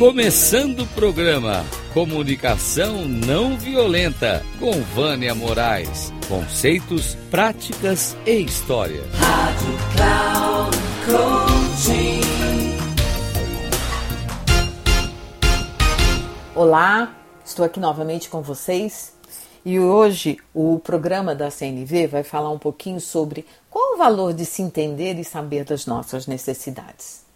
Começando o programa Comunicação Não Violenta com Vânia Moraes. Conceitos, práticas e história. Rádio Cloud Coaching. Olá, estou aqui novamente com vocês e hoje o programa da CNV vai falar um pouquinho sobre qual o valor de se entender e saber das nossas necessidades.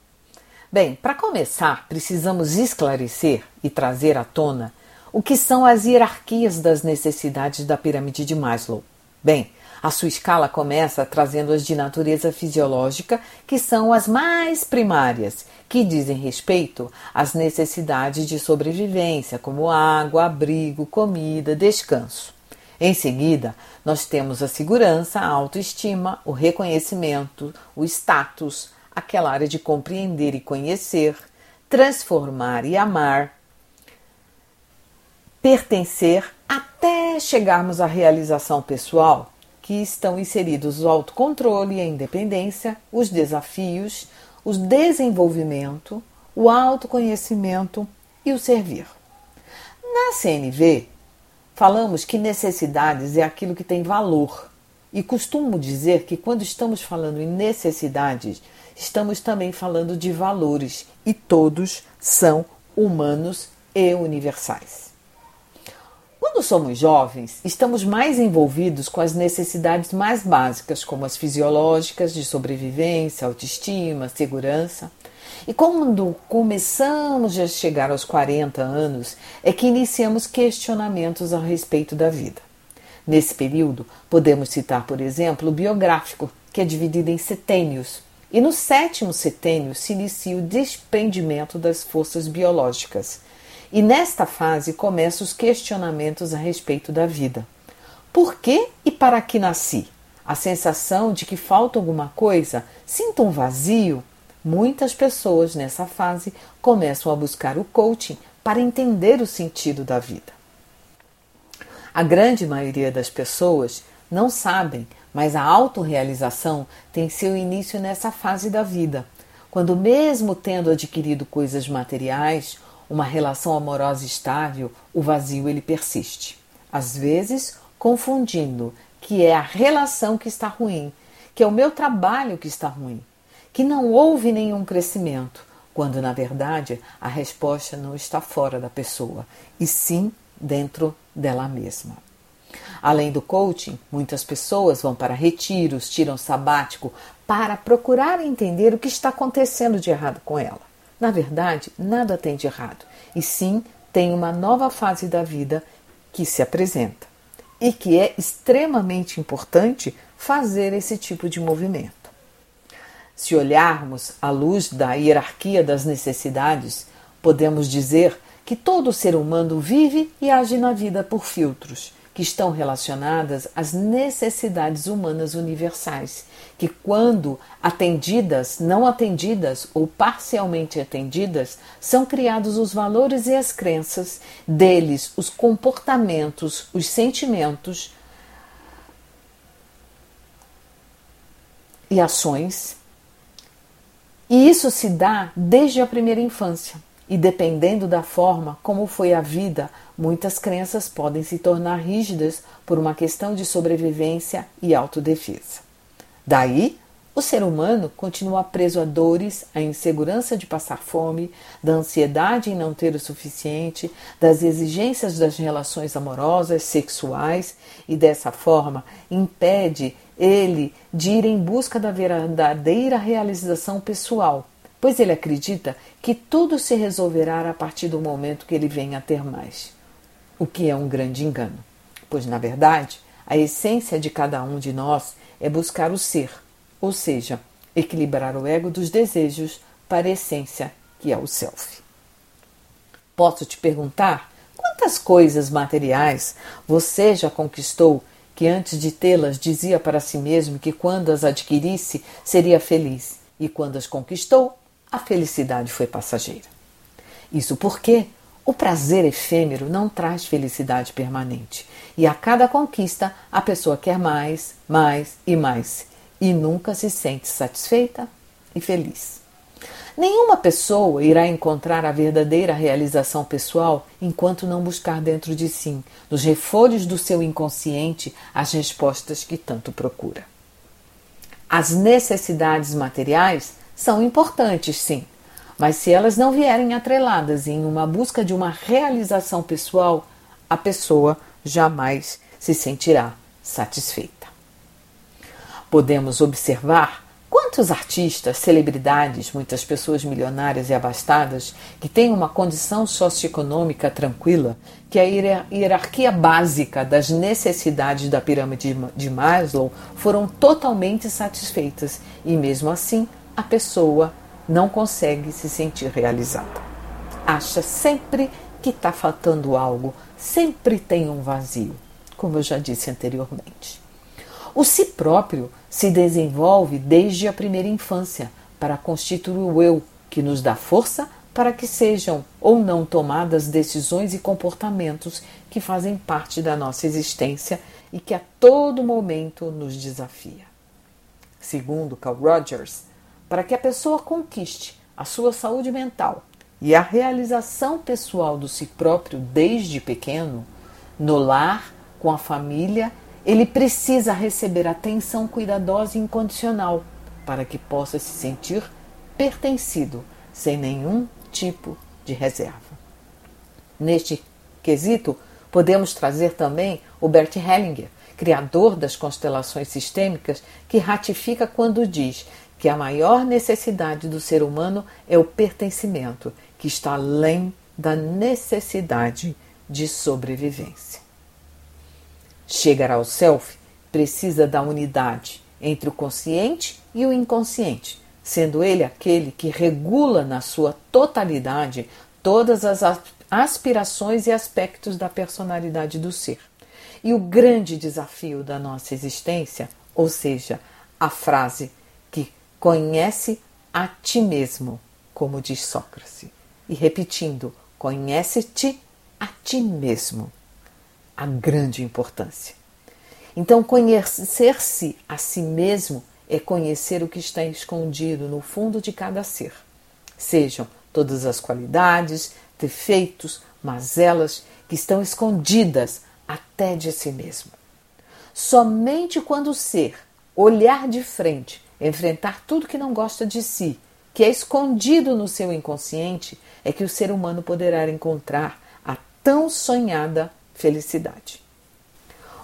Bem, para começar, precisamos esclarecer e trazer à tona o que são as hierarquias das necessidades da pirâmide de Maslow. Bem, a sua escala começa trazendo as de natureza fisiológica, que são as mais primárias, que dizem respeito às necessidades de sobrevivência, como água, abrigo, comida, descanso. Em seguida, nós temos a segurança, a autoestima, o reconhecimento, o status, aquela área de compreender e conhecer, transformar e amar, pertencer até chegarmos à realização pessoal, que estão inseridos o autocontrole e a independência, os desafios, o desenvolvimento, o autoconhecimento e o servir. Na CNV, falamos que necessidades é aquilo que tem valor. E costumo dizer que quando estamos falando em necessidades, estamos também falando de valores e todos são humanos e universais. Quando somos jovens, estamos mais envolvidos com as necessidades mais básicas, como as fisiológicas de sobrevivência, autoestima, segurança. E quando começamos a chegar aos 40 anos, é que iniciamos questionamentos a respeito da vida. Nesse período, podemos citar, por exemplo, o biográfico, que é dividido em setênios, e no sétimo setênio se inicia o desprendimento das forças biológicas. E nesta fase começam os questionamentos a respeito da vida. Por que e para que nasci? A sensação de que falta alguma coisa? Sinto um vazio? Muitas pessoas nessa fase começam a buscar o coaching para entender o sentido da vida. A grande maioria das pessoas não sabem mas a autorrealização tem seu início nessa fase da vida, quando, mesmo tendo adquirido coisas materiais, uma relação amorosa estável, o vazio ele persiste. Às vezes, confundindo que é a relação que está ruim, que é o meu trabalho que está ruim, que não houve nenhum crescimento, quando na verdade a resposta não está fora da pessoa, e sim dentro dela mesma. Além do coaching, muitas pessoas vão para retiros, tiram sabático para procurar entender o que está acontecendo de errado com ela. Na verdade, nada tem de errado, e sim tem uma nova fase da vida que se apresenta e que é extremamente importante fazer esse tipo de movimento. Se olharmos à luz da hierarquia das necessidades, podemos dizer que todo ser humano vive e age na vida por filtros que estão relacionadas às necessidades humanas universais, que, quando atendidas, não atendidas ou parcialmente atendidas, são criados os valores e as crenças, deles os comportamentos, os sentimentos e ações. E isso se dá desde a primeira infância. E dependendo da forma como foi a vida, muitas crenças podem se tornar rígidas por uma questão de sobrevivência e autodefesa. Daí, o ser humano continua preso a dores, à insegurança de passar fome, da ansiedade em não ter o suficiente, das exigências das relações amorosas, sexuais e dessa forma impede ele de ir em busca da verdadeira realização pessoal pois ele acredita que tudo se resolverá a partir do momento que ele venha a ter mais. O que é um grande engano, pois na verdade a essência de cada um de nós é buscar o ser, ou seja, equilibrar o ego dos desejos para a essência que é o self. Posso te perguntar quantas coisas materiais você já conquistou que antes de tê-las dizia para si mesmo que quando as adquirisse seria feliz e quando as conquistou a felicidade foi passageira. Isso porque o prazer efêmero não traz felicidade permanente. E a cada conquista a pessoa quer mais, mais e mais. E nunca se sente satisfeita e feliz. Nenhuma pessoa irá encontrar a verdadeira realização pessoal enquanto não buscar dentro de si, nos refolhos do seu inconsciente, as respostas que tanto procura. As necessidades materiais são importantes, sim, mas se elas não vierem atreladas em uma busca de uma realização pessoal, a pessoa jamais se sentirá satisfeita. Podemos observar Quantos artistas, celebridades, muitas pessoas milionárias e abastadas que têm uma condição socioeconômica tranquila, que a hierarquia básica das necessidades da pirâmide de Maslow foram totalmente satisfeitas e, mesmo assim, a pessoa não consegue se sentir realizada. Acha sempre que está faltando algo, sempre tem um vazio, como eu já disse anteriormente. O si próprio se desenvolve desde a primeira infância para constituir o eu, que nos dá força para que sejam ou não tomadas decisões e comportamentos que fazem parte da nossa existência e que a todo momento nos desafia. Segundo Carl Rogers, para que a pessoa conquiste a sua saúde mental e a realização pessoal do si próprio desde pequeno, no lar, com a família ele precisa receber atenção cuidadosa e incondicional para que possa se sentir pertencido, sem nenhum tipo de reserva. Neste quesito, podemos trazer também o Bert Hellinger, criador das constelações sistêmicas, que ratifica quando diz que a maior necessidade do ser humano é o pertencimento, que está além da necessidade de sobrevivência. Chegar ao self precisa da unidade entre o consciente e o inconsciente, sendo ele aquele que regula na sua totalidade todas as aspirações e aspectos da personalidade do ser. E o grande desafio da nossa existência, ou seja, a frase conhece a ti mesmo, como diz Sócrates. E repetindo, conhece-te a ti mesmo a grande importância. Então, conhecer-se a si mesmo é conhecer o que está escondido no fundo de cada ser, sejam todas as qualidades, defeitos, mazelas que estão escondidas até de si mesmo. Somente quando o ser olhar de frente, enfrentar tudo que não gosta de si, que é escondido no seu inconsciente, é que o ser humano poderá encontrar a tão sonhada felicidade.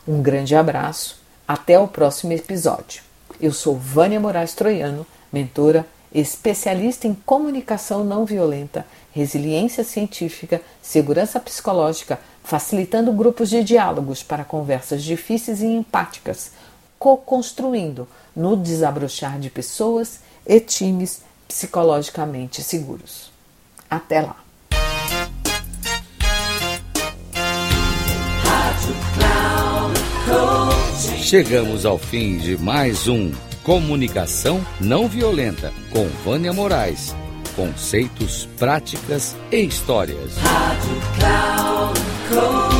Um grande abraço, até o próximo episódio. Eu sou Vânia Moraes Troiano, mentora, especialista em comunicação não violenta, resiliência científica, segurança psicológica, facilitando grupos de diálogos para conversas difíceis e empáticas, co-construindo no desabrochar de pessoas e times psicologicamente seguros. Até lá! Chegamos ao fim de mais um Comunicação Não Violenta com Vânia Moraes. Conceitos, práticas e histórias. Rádio Cloud.